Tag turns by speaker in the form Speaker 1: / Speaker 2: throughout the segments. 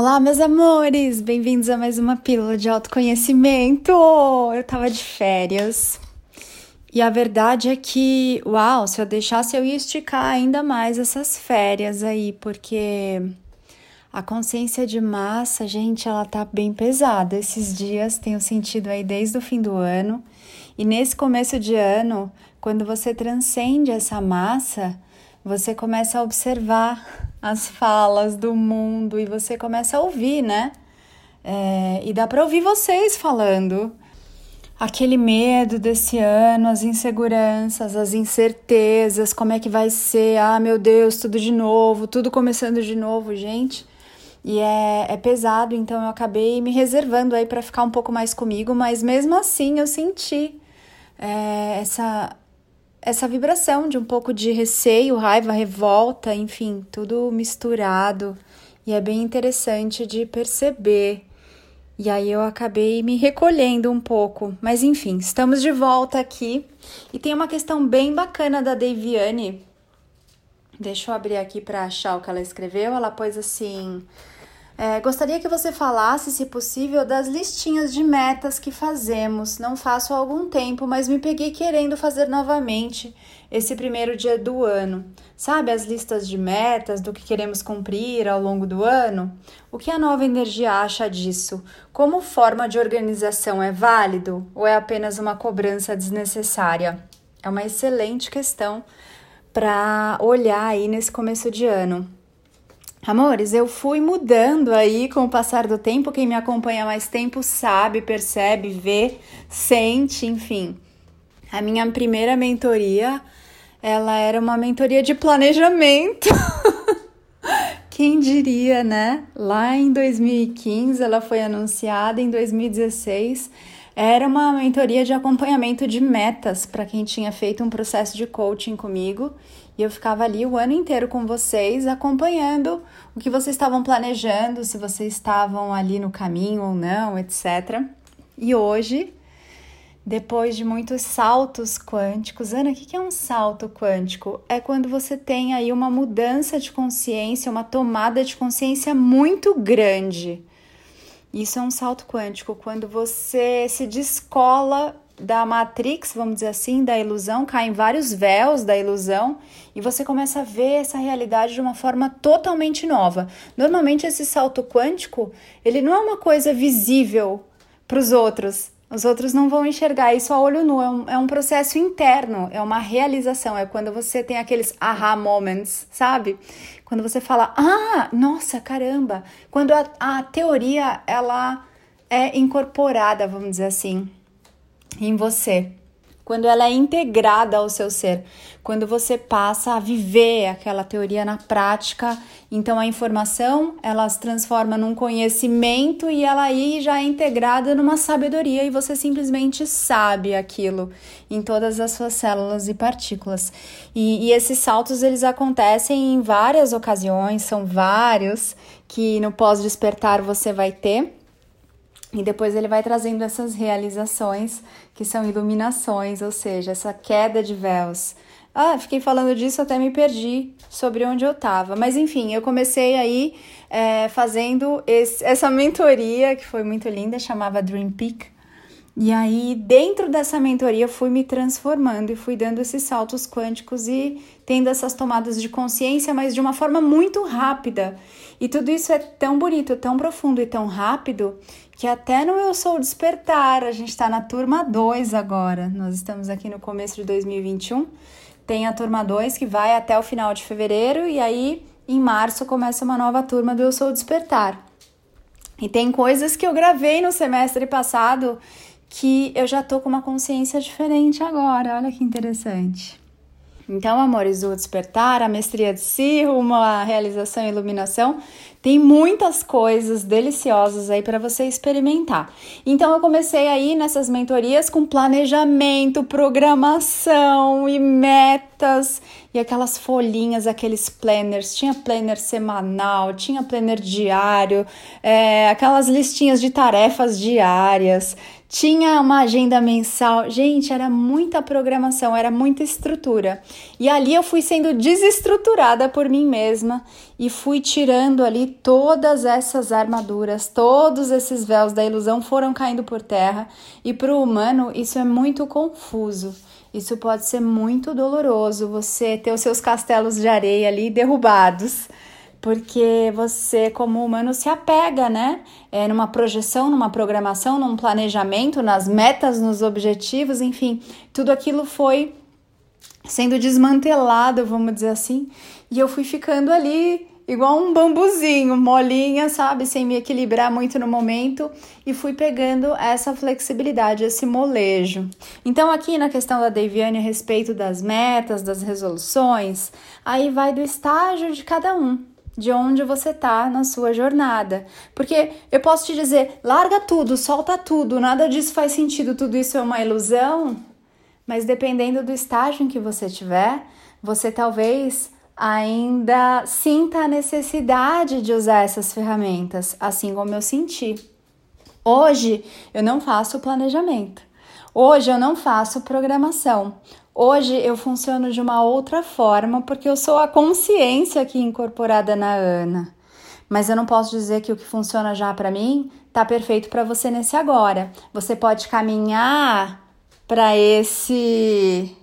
Speaker 1: Olá, meus amores! Bem-vindos a mais uma pílula de autoconhecimento! Eu tava de férias e a verdade é que, uau, se eu deixasse eu ia esticar ainda mais essas férias aí, porque a consciência de massa, gente, ela tá bem pesada. Esses dias tenho sentido aí desde o fim do ano e nesse começo de ano, quando você transcende essa massa, você começa a observar as falas do mundo e você começa a ouvir, né? É, e dá para ouvir vocês falando. Aquele medo desse ano, as inseguranças, as incertezas, como é que vai ser? Ah, meu Deus, tudo de novo, tudo começando de novo, gente. E é, é pesado, então eu acabei me reservando aí para ficar um pouco mais comigo, mas mesmo assim eu senti é, essa, essa vibração de um pouco de receio, raiva, revolta, enfim, tudo misturado. E é bem interessante de perceber. E aí eu acabei me recolhendo um pouco. Mas enfim, estamos de volta aqui. E tem uma questão bem bacana da Deviane. Deixa eu abrir aqui para achar o que ela escreveu. Ela pôs assim: é, gostaria que você falasse, se possível, das listinhas de metas que fazemos. Não faço há algum tempo, mas me peguei querendo fazer novamente esse primeiro dia do ano. Sabe as listas de metas, do que queremos cumprir ao longo do ano? O que a nova energia acha disso? Como forma de organização é válido ou é apenas uma cobrança desnecessária? É uma excelente questão para olhar aí nesse começo de ano. Amores, eu fui mudando aí com o passar do tempo. Quem me acompanha mais tempo sabe, percebe, vê, sente, enfim. A minha primeira mentoria, ela era uma mentoria de planejamento. Quem diria, né? Lá em 2015 ela foi anunciada, em 2016 era uma mentoria de acompanhamento de metas para quem tinha feito um processo de coaching comigo e eu ficava ali o ano inteiro com vocês, acompanhando o que vocês estavam planejando, se vocês estavam ali no caminho ou não, etc. E hoje, depois de muitos saltos quânticos, Ana, o que é um salto quântico? É quando você tem aí uma mudança de consciência, uma tomada de consciência muito grande. Isso é um salto quântico, quando você se descola da Matrix, vamos dizer assim, da ilusão, caem vários véus da ilusão e você começa a ver essa realidade de uma forma totalmente nova. Normalmente esse salto quântico, ele não é uma coisa visível para os outros. Os outros não vão enxergar isso a olho nu, é um, é um processo interno, é uma realização, é quando você tem aqueles aha moments, sabe? Quando você fala, ah, nossa, caramba! Quando a, a teoria, ela é incorporada, vamos dizer assim em você, quando ela é integrada ao seu ser, quando você passa a viver aquela teoria na prática, então a informação ela se transforma num conhecimento e ela aí já é integrada numa sabedoria e você simplesmente sabe aquilo em todas as suas células e partículas. E, e esses saltos eles acontecem em várias ocasiões, são vários que no pós-despertar você vai ter. E depois ele vai trazendo essas realizações que são iluminações, ou seja, essa queda de véus. Ah, fiquei falando disso, até me perdi sobre onde eu estava. Mas enfim, eu comecei aí é, fazendo esse, essa mentoria que foi muito linda, chamava Dream Peak. E aí, dentro dessa mentoria, eu fui me transformando e fui dando esses saltos quânticos e tendo essas tomadas de consciência, mas de uma forma muito rápida. E tudo isso é tão bonito, tão profundo e tão rápido que até no Eu Sou Despertar, a gente está na turma 2 agora. Nós estamos aqui no começo de 2021. Tem a turma 2 que vai até o final de fevereiro e aí em março começa uma nova turma do Eu Sou Despertar. E tem coisas que eu gravei no semestre passado que eu já tô com uma consciência diferente agora. Olha que interessante. Então, amores, o despertar, a mestria de si, uma realização e iluminação, tem muitas coisas deliciosas aí para você experimentar. Então, eu comecei aí nessas mentorias com planejamento, programação e metas e aquelas folhinhas, aqueles planners. Tinha planner semanal, tinha planner diário, é, aquelas listinhas de tarefas diárias tinha uma agenda mensal. Gente, era muita programação, era muita estrutura. E ali eu fui sendo desestruturada por mim mesma e fui tirando ali todas essas armaduras, todos esses véus da ilusão foram caindo por terra, e para o humano isso é muito confuso. Isso pode ser muito doloroso, você ter os seus castelos de areia ali derrubados, porque você, como humano, se apega, né? É, numa projeção, numa programação, num planejamento, nas metas, nos objetivos, enfim, tudo aquilo foi sendo desmantelado, vamos dizer assim, e eu fui ficando ali igual um bambuzinho, molinha, sabe, sem me equilibrar muito no momento e fui pegando essa flexibilidade, esse molejo. Então aqui na questão da Deviane a respeito das metas, das resoluções, aí vai do estágio de cada um. De onde você tá na sua jornada. Porque eu posso te dizer, larga tudo, solta tudo, nada disso faz sentido, tudo isso é uma ilusão. Mas dependendo do estágio em que você tiver, você talvez ainda sinta a necessidade de usar essas ferramentas, assim como eu senti. Hoje eu não faço planejamento. Hoje eu não faço programação. Hoje eu funciono de uma outra forma porque eu sou a consciência aqui incorporada na Ana. Mas eu não posso dizer que o que funciona já para mim tá perfeito para você nesse agora. Você pode caminhar para esse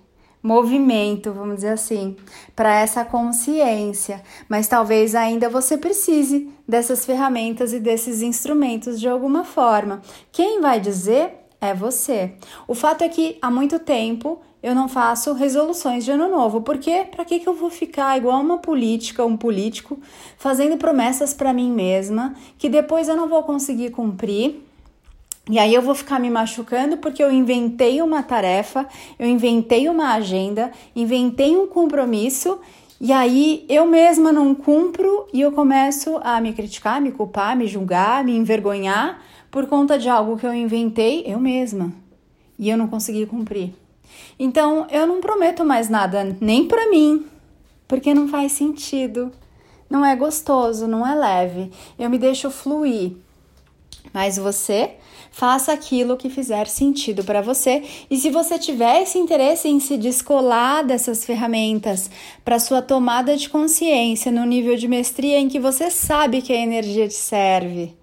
Speaker 1: movimento, vamos dizer assim, para essa consciência, mas talvez ainda você precise dessas ferramentas e desses instrumentos de alguma forma. Quem vai dizer é você. O fato é que há muito tempo eu não faço resoluções de ano novo, porque para que, que eu vou ficar igual uma política, um político, fazendo promessas para mim mesma que depois eu não vou conseguir cumprir? E aí eu vou ficar me machucando porque eu inventei uma tarefa, eu inventei uma agenda, inventei um compromisso e aí eu mesma não cumpro e eu começo a me criticar, me culpar, me julgar, me envergonhar por conta de algo que eu inventei eu mesma e eu não consegui cumprir. Então eu não prometo mais nada nem para mim, porque não faz sentido. Não é gostoso, não é leve. Eu me deixo fluir. Mas você faça aquilo que fizer sentido para você. E se você tiver esse interesse em se descolar dessas ferramentas para sua tomada de consciência no nível de mestria em que você sabe que a energia te serve,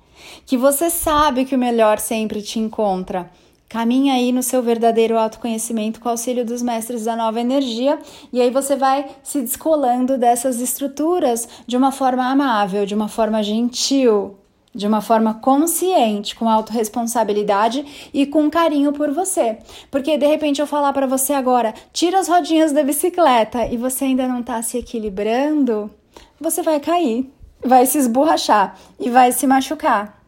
Speaker 1: que você sabe que o melhor sempre te encontra, Caminha aí no seu verdadeiro autoconhecimento com o auxílio dos mestres da nova energia, e aí você vai se descolando dessas estruturas de uma forma amável, de uma forma gentil, de uma forma consciente, com autorresponsabilidade e com carinho por você. Porque de repente eu falar para você agora, tira as rodinhas da bicicleta e você ainda não está se equilibrando, você vai cair, vai se esborrachar e vai se machucar.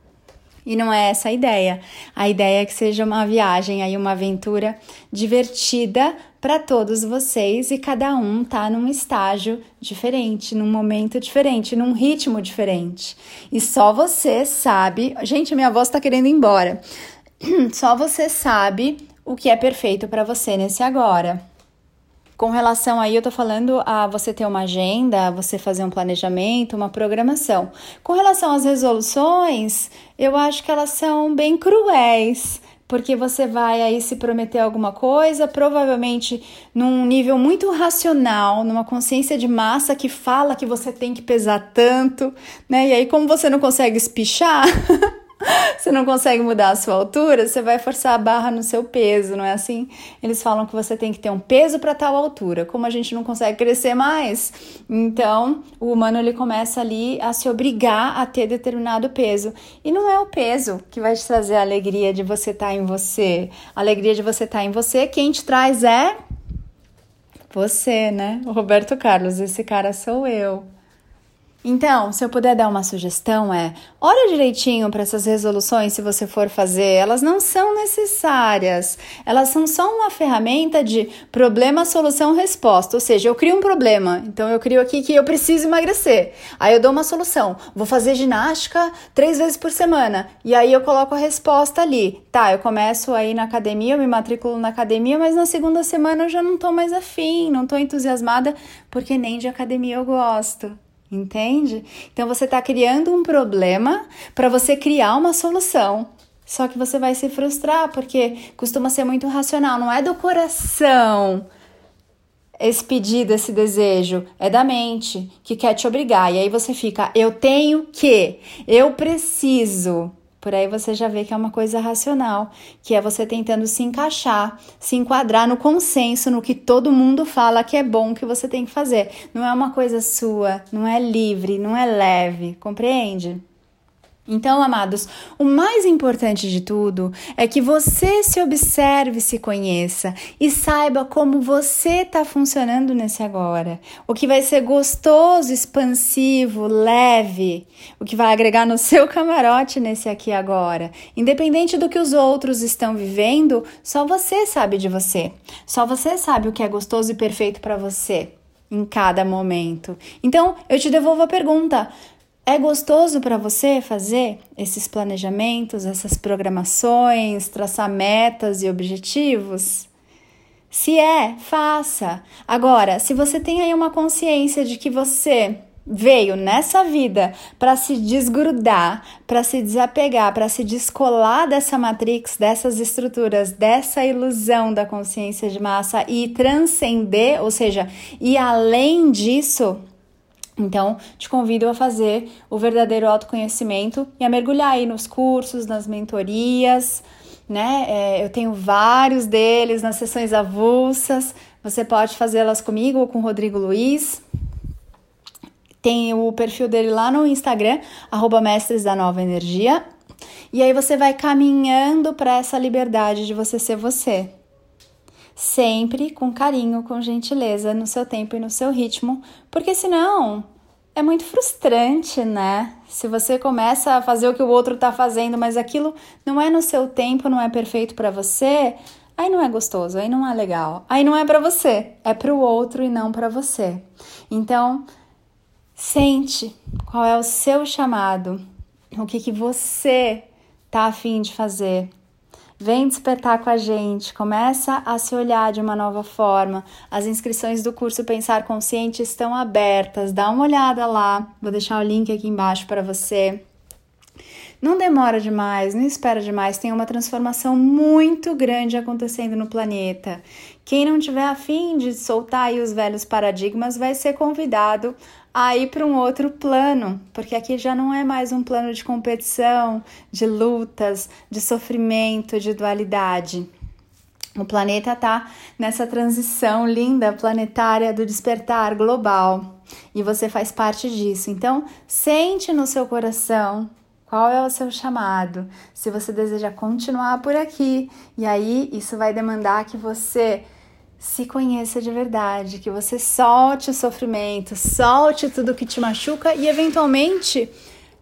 Speaker 1: E não é essa a ideia. A ideia é que seja uma viagem aí, uma aventura divertida para todos vocês e cada um tá num estágio diferente, num momento diferente, num ritmo diferente. E só você sabe. Gente, minha voz tá querendo ir embora. Só você sabe o que é perfeito para você nesse agora. Com relação aí, eu tô falando a você ter uma agenda, você fazer um planejamento, uma programação. Com relação às resoluções, eu acho que elas são bem cruéis porque você vai aí se prometer alguma coisa, provavelmente num nível muito racional, numa consciência de massa que fala que você tem que pesar tanto, né? E aí, como você não consegue espichar. você não consegue mudar a sua altura, você vai forçar a barra no seu peso, não é assim? Eles falam que você tem que ter um peso para tal altura. Como a gente não consegue crescer mais, então o humano ele começa ali a se obrigar a ter determinado peso. E não é o peso que vai te trazer a alegria de você estar tá em você. A alegria de você estar tá em você, quem te traz é você, né? O Roberto Carlos, esse cara sou eu. Então, se eu puder dar uma sugestão é, olha direitinho para essas resoluções se você for fazer, elas não são necessárias. Elas são só uma ferramenta de problema, solução, resposta. Ou seja, eu crio um problema, então eu crio aqui que eu preciso emagrecer. Aí eu dou uma solução. Vou fazer ginástica três vezes por semana. E aí eu coloco a resposta ali. Tá, eu começo aí na academia, eu me matriculo na academia, mas na segunda semana eu já não tô mais afim, não tô entusiasmada, porque nem de academia eu gosto. Entende? Então você está criando um problema para você criar uma solução. Só que você vai se frustrar porque costuma ser muito racional, não é do coração. esse pedido, esse desejo? É da mente que quer te obrigar. E aí você fica, eu tenho que, eu preciso. Por aí você já vê que é uma coisa racional, que é você tentando se encaixar, se enquadrar no consenso, no que todo mundo fala que é bom que você tem que fazer. Não é uma coisa sua, não é livre, não é leve, compreende? Então, amados, o mais importante de tudo é que você se observe, se conheça e saiba como você está funcionando nesse agora. O que vai ser gostoso, expansivo, leve, o que vai agregar no seu camarote nesse aqui agora. Independente do que os outros estão vivendo, só você sabe de você. Só você sabe o que é gostoso e perfeito para você em cada momento. Então, eu te devolvo a pergunta: é gostoso para você fazer esses planejamentos, essas programações, traçar metas e objetivos? Se é, faça. Agora, se você tem aí uma consciência de que você veio nessa vida para se desgrudar, para se desapegar, para se descolar dessa matrix, dessas estruturas, dessa ilusão da consciência de massa e transcender, ou seja, e além disso, então, te convido a fazer o verdadeiro autoconhecimento e a mergulhar aí nos cursos, nas mentorias, né? É, eu tenho vários deles nas sessões avulsas. Você pode fazê-las comigo ou com o Rodrigo Luiz. Tem o perfil dele lá no Instagram, arroba Mestres da Nova Energia. E aí você vai caminhando para essa liberdade de você ser você, sempre com carinho, com gentileza, no seu tempo e no seu ritmo, porque senão é muito frustrante, né? Se você começa a fazer o que o outro tá fazendo, mas aquilo não é no seu tempo, não é perfeito para você, aí não é gostoso, aí não é legal. Aí não é para você, é para o outro e não para você. Então, sente qual é o seu chamado, o que que você tá afim de fazer. Vem despertar com a gente, começa a se olhar de uma nova forma. As inscrições do curso Pensar Consciente estão abertas, dá uma olhada lá. Vou deixar o link aqui embaixo para você. Não demora demais, não espera demais, tem uma transformação muito grande acontecendo no planeta. Quem não tiver afim de soltar aí os velhos paradigmas vai ser convidado a ir para um outro plano, porque aqui já não é mais um plano de competição, de lutas, de sofrimento, de dualidade. O planeta está nessa transição linda planetária do despertar global e você faz parte disso. Então, sente no seu coração qual é o seu chamado, se você deseja continuar por aqui, e aí isso vai demandar que você se conheça de verdade, que você solte o sofrimento, solte tudo que te machuca e eventualmente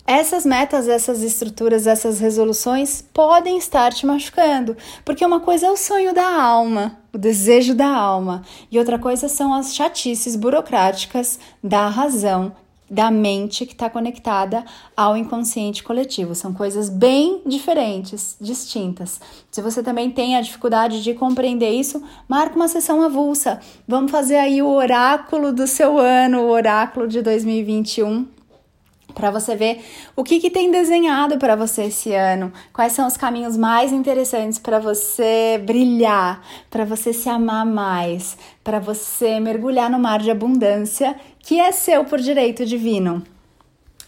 Speaker 1: essas metas, essas estruturas, essas resoluções podem estar te machucando, porque uma coisa é o sonho da alma, o desejo da alma, e outra coisa são as chatices burocráticas da razão da mente que está conectada ao inconsciente coletivo. São coisas bem diferentes, distintas. Se você também tem a dificuldade de compreender isso, marca uma sessão avulsa. Vamos fazer aí o oráculo do seu ano, o oráculo de 2021 para você ver o que, que tem desenhado para você esse ano, quais são os caminhos mais interessantes para você brilhar, para você se amar mais, para você mergulhar no mar de abundância que é seu por direito divino.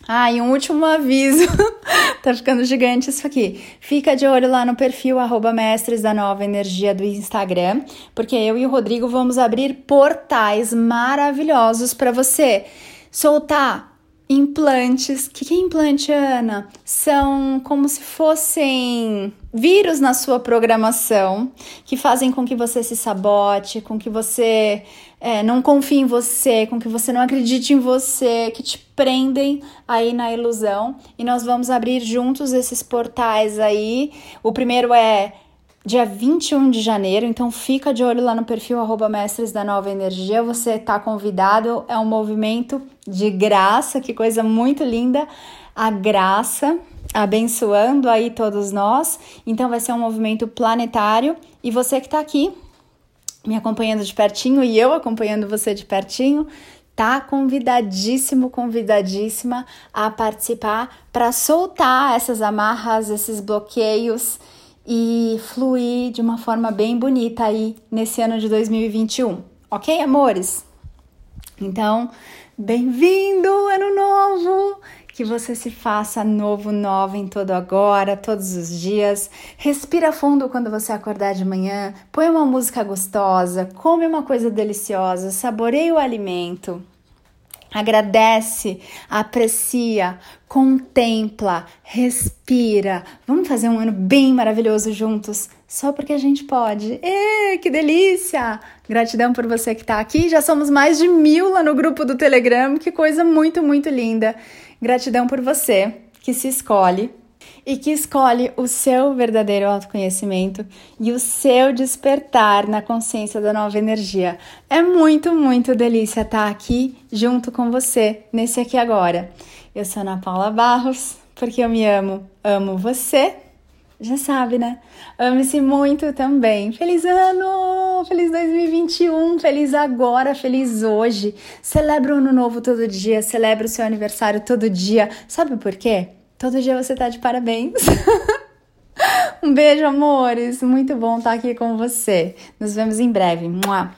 Speaker 1: Ah, e um último aviso, tá ficando gigante isso aqui. Fica de olho lá no perfil arroba mestres da nova energia do Instagram, porque eu e o Rodrigo vamos abrir portais maravilhosos para você soltar implantes. O que, que é implante, Ana? São como se fossem vírus na sua programação que fazem com que você se sabote, com que você é, não confie em você, com que você não acredite em você, que te prendem aí na ilusão. E nós vamos abrir juntos esses portais aí. O primeiro é dia 21 de janeiro, então fica de olho lá no perfil arroba mestres da nova energia, você está convidado, é um movimento de graça, que coisa muito linda, a graça abençoando aí todos nós, então vai ser um movimento planetário. E você que está aqui me acompanhando de pertinho e eu acompanhando você de pertinho, tá convidadíssimo, convidadíssima a participar para soltar essas amarras, esses bloqueios e fluir de uma forma bem bonita aí nesse ano de 2021. ok, amores? Então, bem-vindo, ano novo! Que você se faça novo, nova em todo agora, todos os dias. Respira fundo quando você acordar de manhã, põe uma música gostosa, come uma coisa deliciosa, saboreie o alimento. Agradece, aprecia, contempla, respira. Vamos fazer um ano bem maravilhoso juntos, só porque a gente pode. Ê, que delícia! Gratidão por você que está aqui. Já somos mais de mil lá no grupo do Telegram. Que coisa muito, muito linda. Gratidão por você que se escolhe e que escolhe o seu verdadeiro autoconhecimento e o seu despertar na consciência da nova energia. É muito, muito delícia estar aqui junto com você nesse aqui agora. Eu sou Ana Paula Barros, porque eu me amo, amo você. Já sabe, né? Ame-se muito também. Feliz ano! Feliz 2021! Feliz agora, feliz hoje. Celebra o ano novo todo dia, celebra o seu aniversário todo dia. Sabe por quê? Todo dia você tá de parabéns. um beijo, amores. Muito bom estar aqui com você. Nos vemos em breve. Mua.